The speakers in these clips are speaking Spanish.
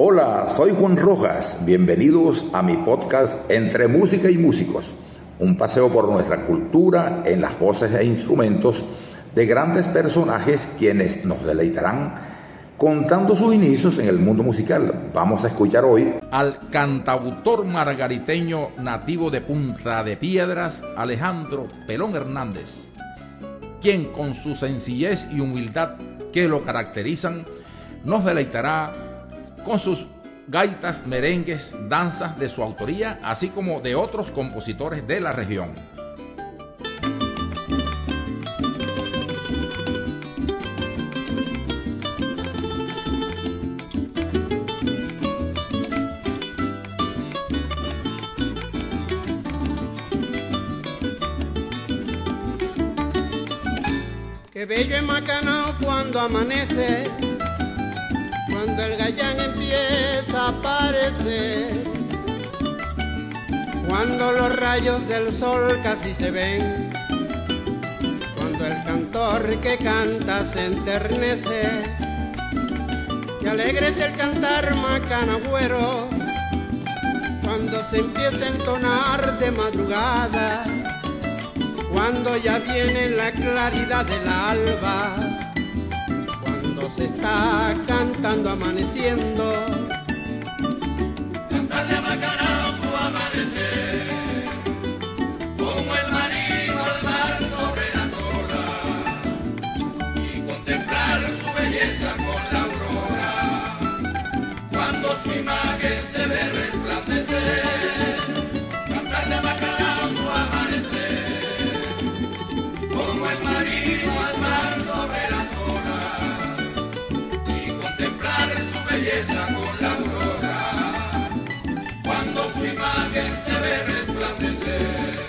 Hola, soy Juan Rojas. Bienvenidos a mi podcast Entre Música y Músicos, un paseo por nuestra cultura en las voces e instrumentos de grandes personajes quienes nos deleitarán contando sus inicios en el mundo musical. Vamos a escuchar hoy al cantautor margariteño nativo de Punta de Piedras, Alejandro Pelón Hernández, quien con su sencillez y humildad que lo caracterizan, nos deleitará con sus gaitas, merengues, danzas de su autoría, así como de otros compositores de la región. Qué bello es Macanao cuando amanece empieza a aparecer, cuando los rayos del sol casi se ven, cuando el cantor que canta se enternece, y alegre es el cantar macanagüero, cuando se empieza a entonar de madrugada, cuando ya viene la claridad del alba se está cantando amaneciendo. Macarao su amanecer, como el marino al mar sobre las olas, y contemplar su belleza con la aurora, cuando su imagen ve resplandecer.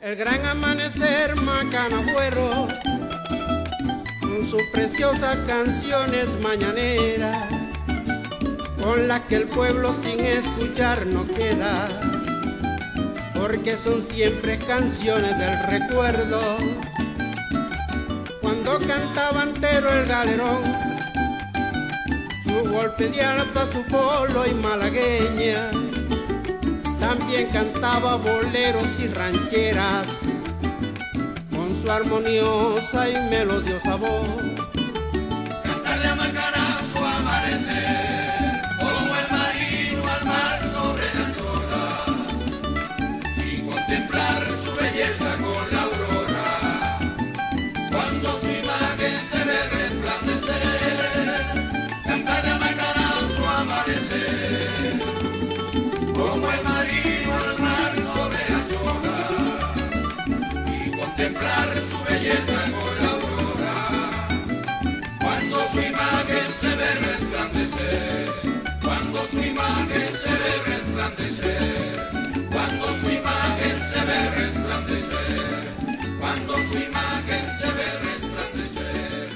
El gran amanecer macanagüero, con sus preciosas canciones mañaneras con la que el pueblo sin escuchar no queda, porque son siempre canciones del recuerdo. Cuando cantaba entero el galerón, su golpe de alpa, su polo y malagueña, también cantaba boleros y rancheras, con su armoniosa y melodiosa voz. Cantarle a su belleza con la aurora, cuando su imagen se ve resplandecer, cuando su imagen se ve resplandecer cuando su imagen se ve resplandecer, cuando su imagen se ve resplandecer,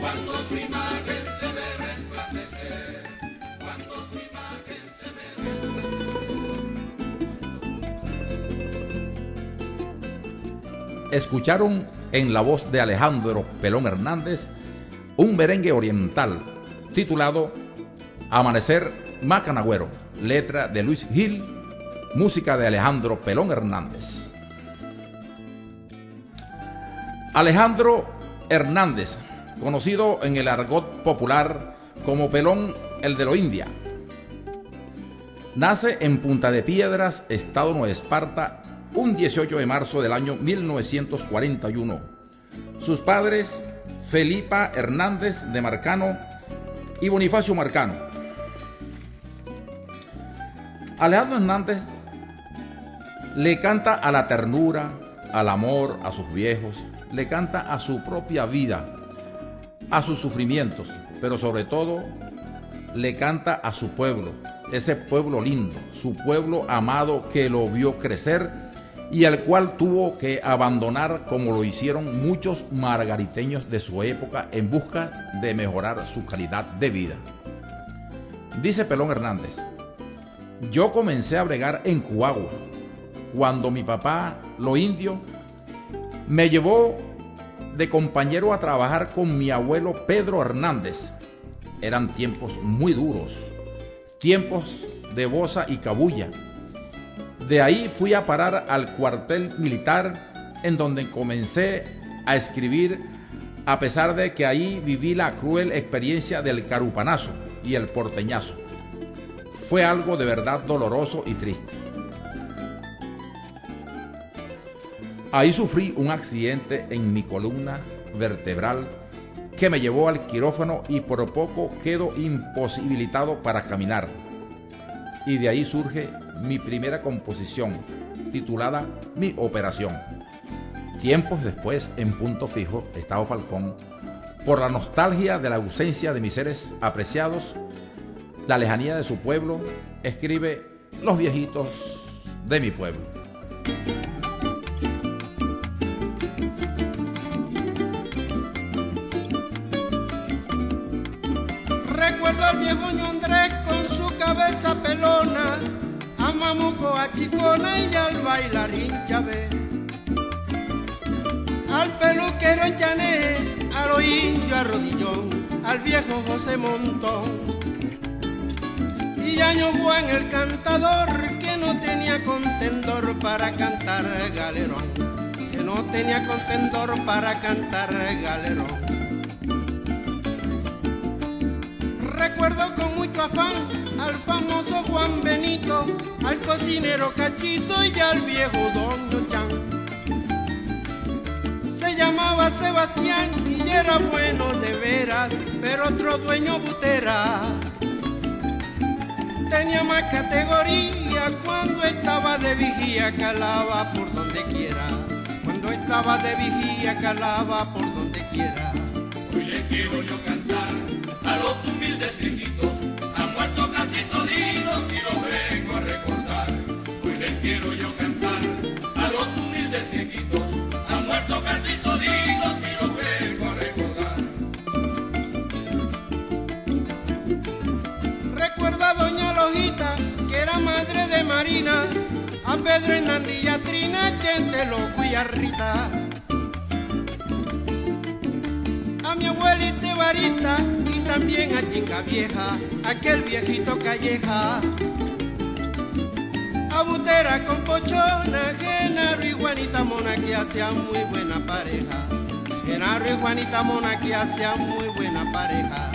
cuando su imagen se ve resplandecer, cuando su imagen se ve. Escucharon en la voz de Alejandro Pelón Hernández un merengue oriental titulado Amanecer Macanagüero, letra de Luis Gil música de Alejandro Pelón Hernández. Alejandro Hernández, conocido en el argot popular como Pelón el de lo India. Nace en Punta de Piedras, Estado Nueva Esparta, un 18 de marzo del año 1941. Sus padres, Felipa Hernández de Marcano y Bonifacio Marcano. Alejandro Hernández le canta a la ternura, al amor, a sus viejos, le canta a su propia vida, a sus sufrimientos, pero sobre todo le canta a su pueblo, ese pueblo lindo, su pueblo amado que lo vio crecer y al cual tuvo que abandonar como lo hicieron muchos margariteños de su época en busca de mejorar su calidad de vida. Dice Pelón Hernández, yo comencé a bregar en Cuagua cuando mi papá, lo indio, me llevó de compañero a trabajar con mi abuelo Pedro Hernández. Eran tiempos muy duros, tiempos de bosa y cabulla. De ahí fui a parar al cuartel militar en donde comencé a escribir a pesar de que ahí viví la cruel experiencia del carupanazo y el porteñazo. Fue algo de verdad doloroso y triste. Ahí sufrí un accidente en mi columna vertebral que me llevó al quirófano y por poco quedo imposibilitado para caminar. Y de ahí surge mi primera composición, titulada Mi Operación. Tiempos después, en punto fijo, Estado Falcón, por la nostalgia de la ausencia de mis seres apreciados, la lejanía de su pueblo, escribe Los viejitos de mi pueblo. Chicona y al bailarín Chávez al peluquero Chané, a lo indio arrodillón, al viejo José Montón. Y año Juan el cantador que no tenía contendor para cantar galerón, que no tenía contendor para cantar galerón. Recuerdo con mucho afán al famoso Juan Benito, al cocinero Cachito y al viejo Don Chan llamaba Sebastián y era bueno de veras, pero otro dueño butera. Tenía más categoría cuando estaba de vigía, calaba por donde quiera. Cuando estaba de vigía, calaba por donde quiera. Hoy les quiero yo cantar a los humildes viejitos, muerto casi toditos y los vengo a recordar. Hoy les quiero yo cantar a los humildes viejitos, han muerto casi madre de Marina, a Pedro Hernández y a Trina, gente y a Rita. A mi abuelita Barista y también a Chinga Vieja, aquel viejito calleja. A Butera con Pochona, Genaro y Juanita Mona que hacían muy buena pareja. Genaro y Juanita Mona que hacían muy buena pareja.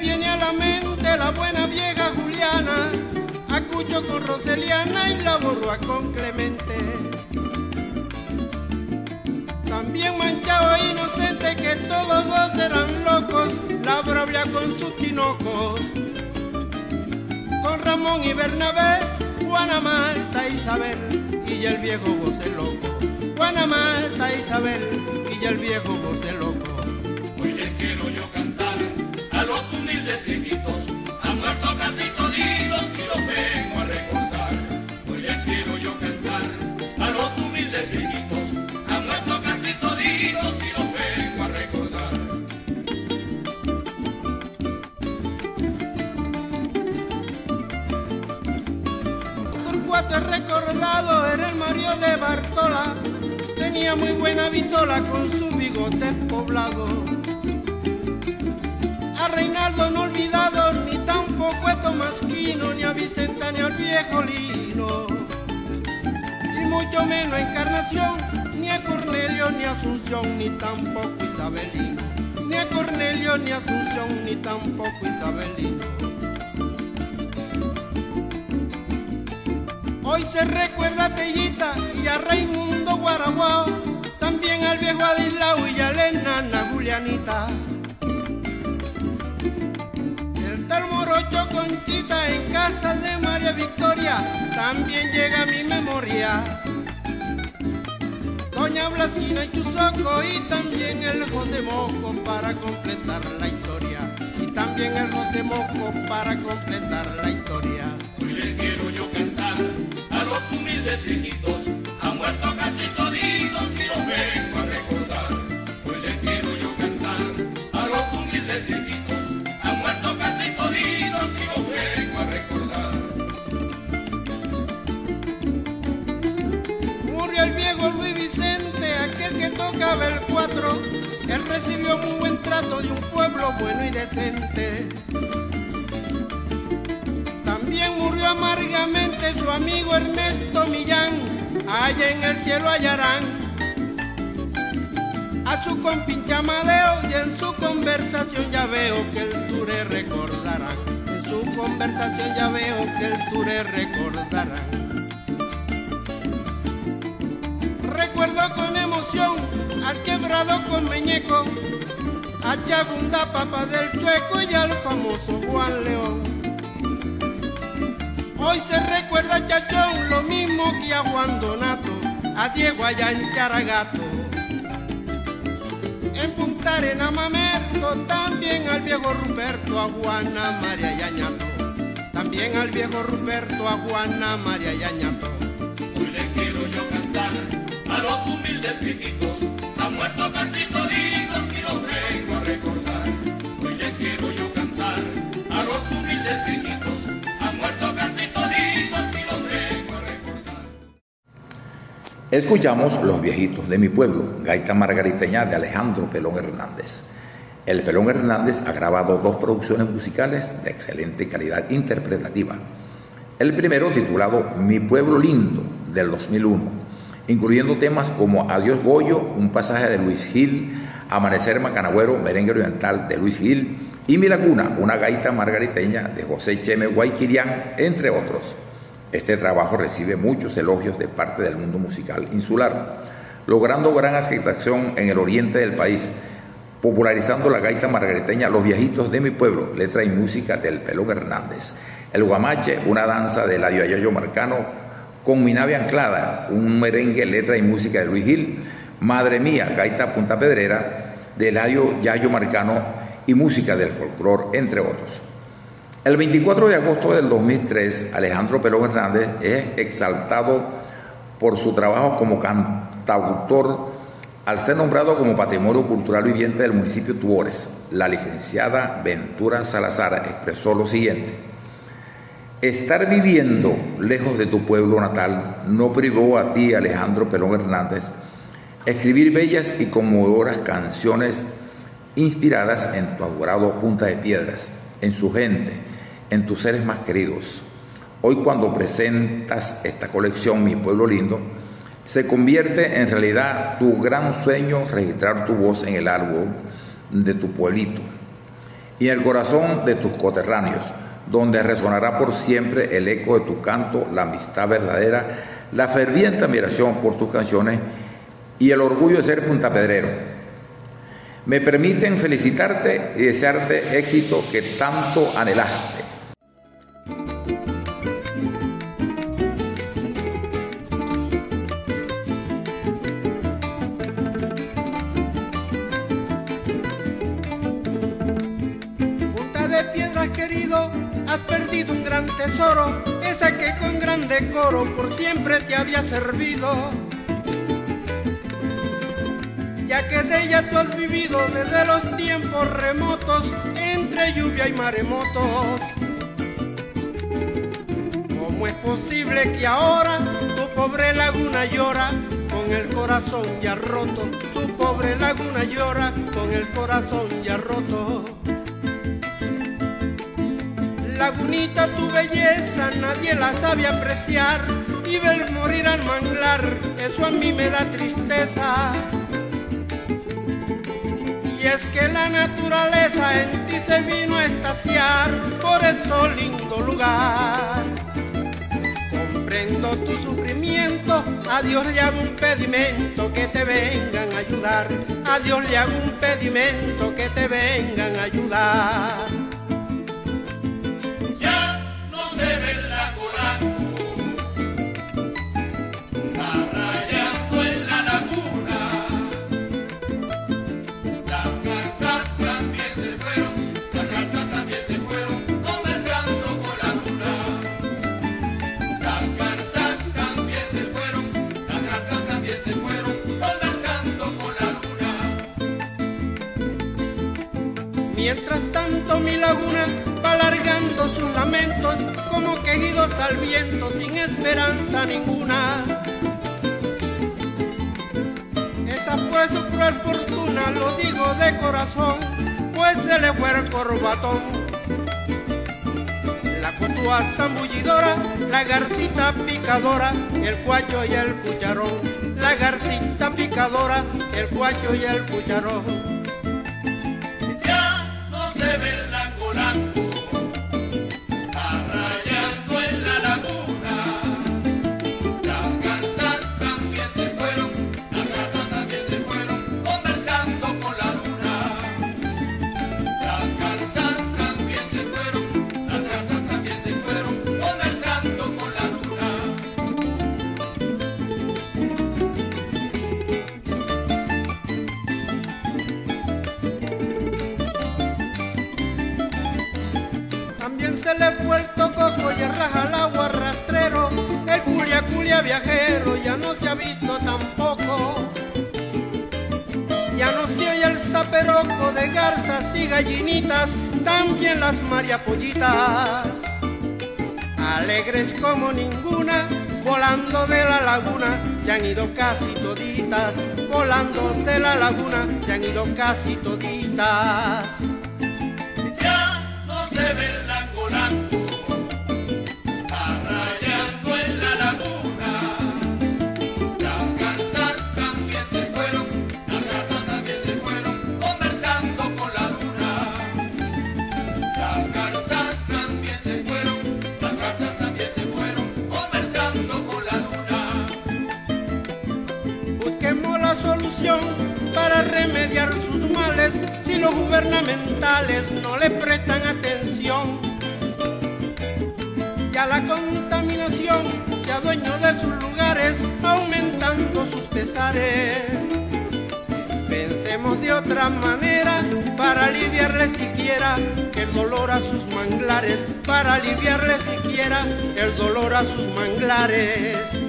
viene a la mente la buena vieja Juliana, Acucho con Roseliana y la borroa con Clemente. También manchado e inocente que todos dos eran locos, la bravia con sus tinocos. Con Ramón y Bernabé, Juana Marta, Isabel y el viejo José Loco. Juana Marta, Isabel y el viejo José Loco. Hoy les quiero yo cantar a los humildes viejitos Torcuato recordado era el Mario de Bartola, tenía muy buena vitola con su bigote poblado Reinaldo no olvidado, ni tampoco a Tomasquino, ni a Vicenta, ni al viejo Lino. Y mucho menos a Encarnación, ni a Cornelio, ni a Asunción, ni tampoco Isabelino. Ni a Cornelio, ni a Asunción, ni tampoco Isabelino. Hoy se recuerda a Tellita y a Raimundo Guaraguao, también al viejo Adislao y a la Julianita. Ocho Conchita en casa de María Victoria, también llega a mi memoria. Doña Blasina y Chusoco y también el José Moco para completar la historia. Y también el José Moco para completar la historia humildes hijitos han muerto casi toditos y los vengo a recordar. Hoy les quiero yo cantar a los humildes hijitos han muerto casi toditos y los vengo a recordar. Murió el viejo Luis Vicente, aquel que tocaba el cuatro. Él recibió muy buen trato de un pueblo bueno y decente. También murió amargamente su amigo Ernesto Millán, allá en el cielo hallarán a su compincha Amadeo y en su conversación ya veo que el Ture recordarán. En su conversación ya veo que el Ture recordarán. Recuerdo con emoción al quebrado con Meñeco, a Chagunda, Papa del Chueco y al famoso Juan León. Hoy se recuerda a Chachón lo mismo que a Juan Donato, a Diego allá en Charagato. En Punta Arena Mamerto, también al viejo Ruperto, a Juana María Yañato. También al viejo Ruperto, a Juana María Yañato. Hoy les quiero yo cantar a los humildes viejitos, han muerto casi toditos Escuchamos Los viejitos de mi pueblo, gaita margariteña de Alejandro Pelón Hernández. El Pelón Hernández ha grabado dos producciones musicales de excelente calidad interpretativa. El primero titulado Mi pueblo lindo del 2001, incluyendo temas como Adiós Goyo, un pasaje de Luis Gil, Amanecer Macanagüero, merengue oriental de Luis Gil y Mi Laguna, una gaita margariteña de José Cheme Guayquirián, entre otros. Este trabajo recibe muchos elogios de parte del mundo musical insular, logrando gran aceptación en el oriente del país, popularizando la gaita margariteña Los viejitos de mi pueblo, letra y música del Pelón Hernández. El guamache, una danza de la Yayo Marcano, con mi nave anclada, un merengue, letra y música de Luis Gil, Madre mía, gaita Punta Pedrera, de Eladio Yayo Marcano y música del folclor, entre otros. El 24 de agosto del 2003, Alejandro Pelón Hernández es exaltado por su trabajo como cantautor al ser nombrado como Patrimonio Cultural Viviente del municipio Tuores. La licenciada Ventura Salazar expresó lo siguiente. Estar viviendo lejos de tu pueblo natal no privó a ti, Alejandro Pelón Hernández, escribir bellas y conmovedoras canciones inspiradas en tu adorado Punta de Piedras, en su gente, en tus seres más queridos. Hoy cuando presentas esta colección Mi Pueblo Lindo, se convierte en realidad tu gran sueño registrar tu voz en el árbol de tu pueblito y en el corazón de tus coterráneos, donde resonará por siempre el eco de tu canto, la amistad verdadera, la ferviente admiración por tus canciones y el orgullo de ser puntapedrero. Me permiten felicitarte y desearte éxito que tanto anhelaste. Punta de piedras querido, has perdido un gran tesoro, esa que con gran decoro por siempre te había servido. Ya que de ella tú has vivido desde los tiempos remotos, entre lluvia y maremotos. ¿Cómo es posible que ahora tu pobre laguna llora con el corazón ya roto? Tu pobre laguna llora con el corazón ya roto. Lagunita, tu belleza nadie la sabe apreciar y ver morir al manglar, eso a mí me da tristeza. Y es que la naturaleza en ti se vino a estaciar por eso lindo lugar. Comprendo tu sufrimiento, a Dios le hago un pedimento que te vengan a ayudar. A Dios le hago un pedimento que te vengan a ayudar. Al viento sin esperanza ninguna. Es esa fue su cruel fortuna, lo digo de corazón, pues se le fue el corbatón. La cutua zambullidora, la garcita picadora, el cuacho y el cucharón. La garcita picadora, el cuacho y el cucharón. De garzas y gallinitas, también las mariapollitas. Alegres como ninguna, volando de la laguna, se han ido casi toditas. Volando de la laguna, se han ido casi toditas. Ya no se remediar sus males si los gubernamentales no le prestan atención. Ya la contaminación se adueño de sus lugares, aumentando sus pesares. Pensemos de otra manera para aliviarle siquiera el dolor a sus manglares, para aliviarle siquiera el dolor a sus manglares.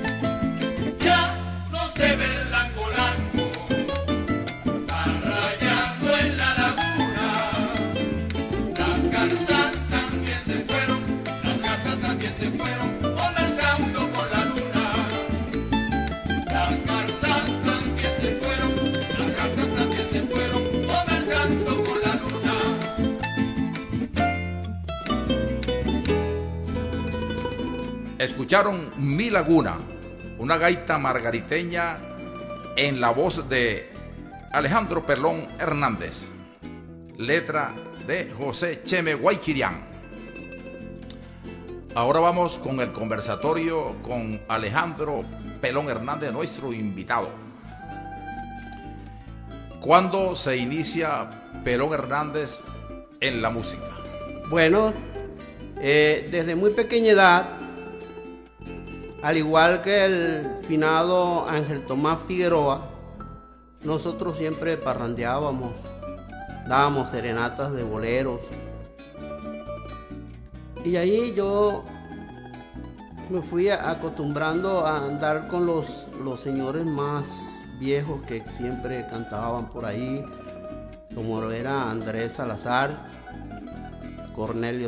Escucharon Mi Laguna, una gaita margariteña en la voz de Alejandro Perlón Hernández, letra de José Cheme Guayquirián. Ahora vamos con el conversatorio con Alejandro Pelón Hernández, nuestro invitado. ¿Cuándo se inicia Pelón Hernández en la música? Bueno, eh, desde muy pequeña edad, al igual que el finado Ángel Tomás Figueroa, nosotros siempre parrandeábamos, dábamos serenatas de boleros. Y ahí yo me fui acostumbrando a andar con los, los señores más viejos que siempre cantaban por ahí, como era Andrés Salazar, Cornelio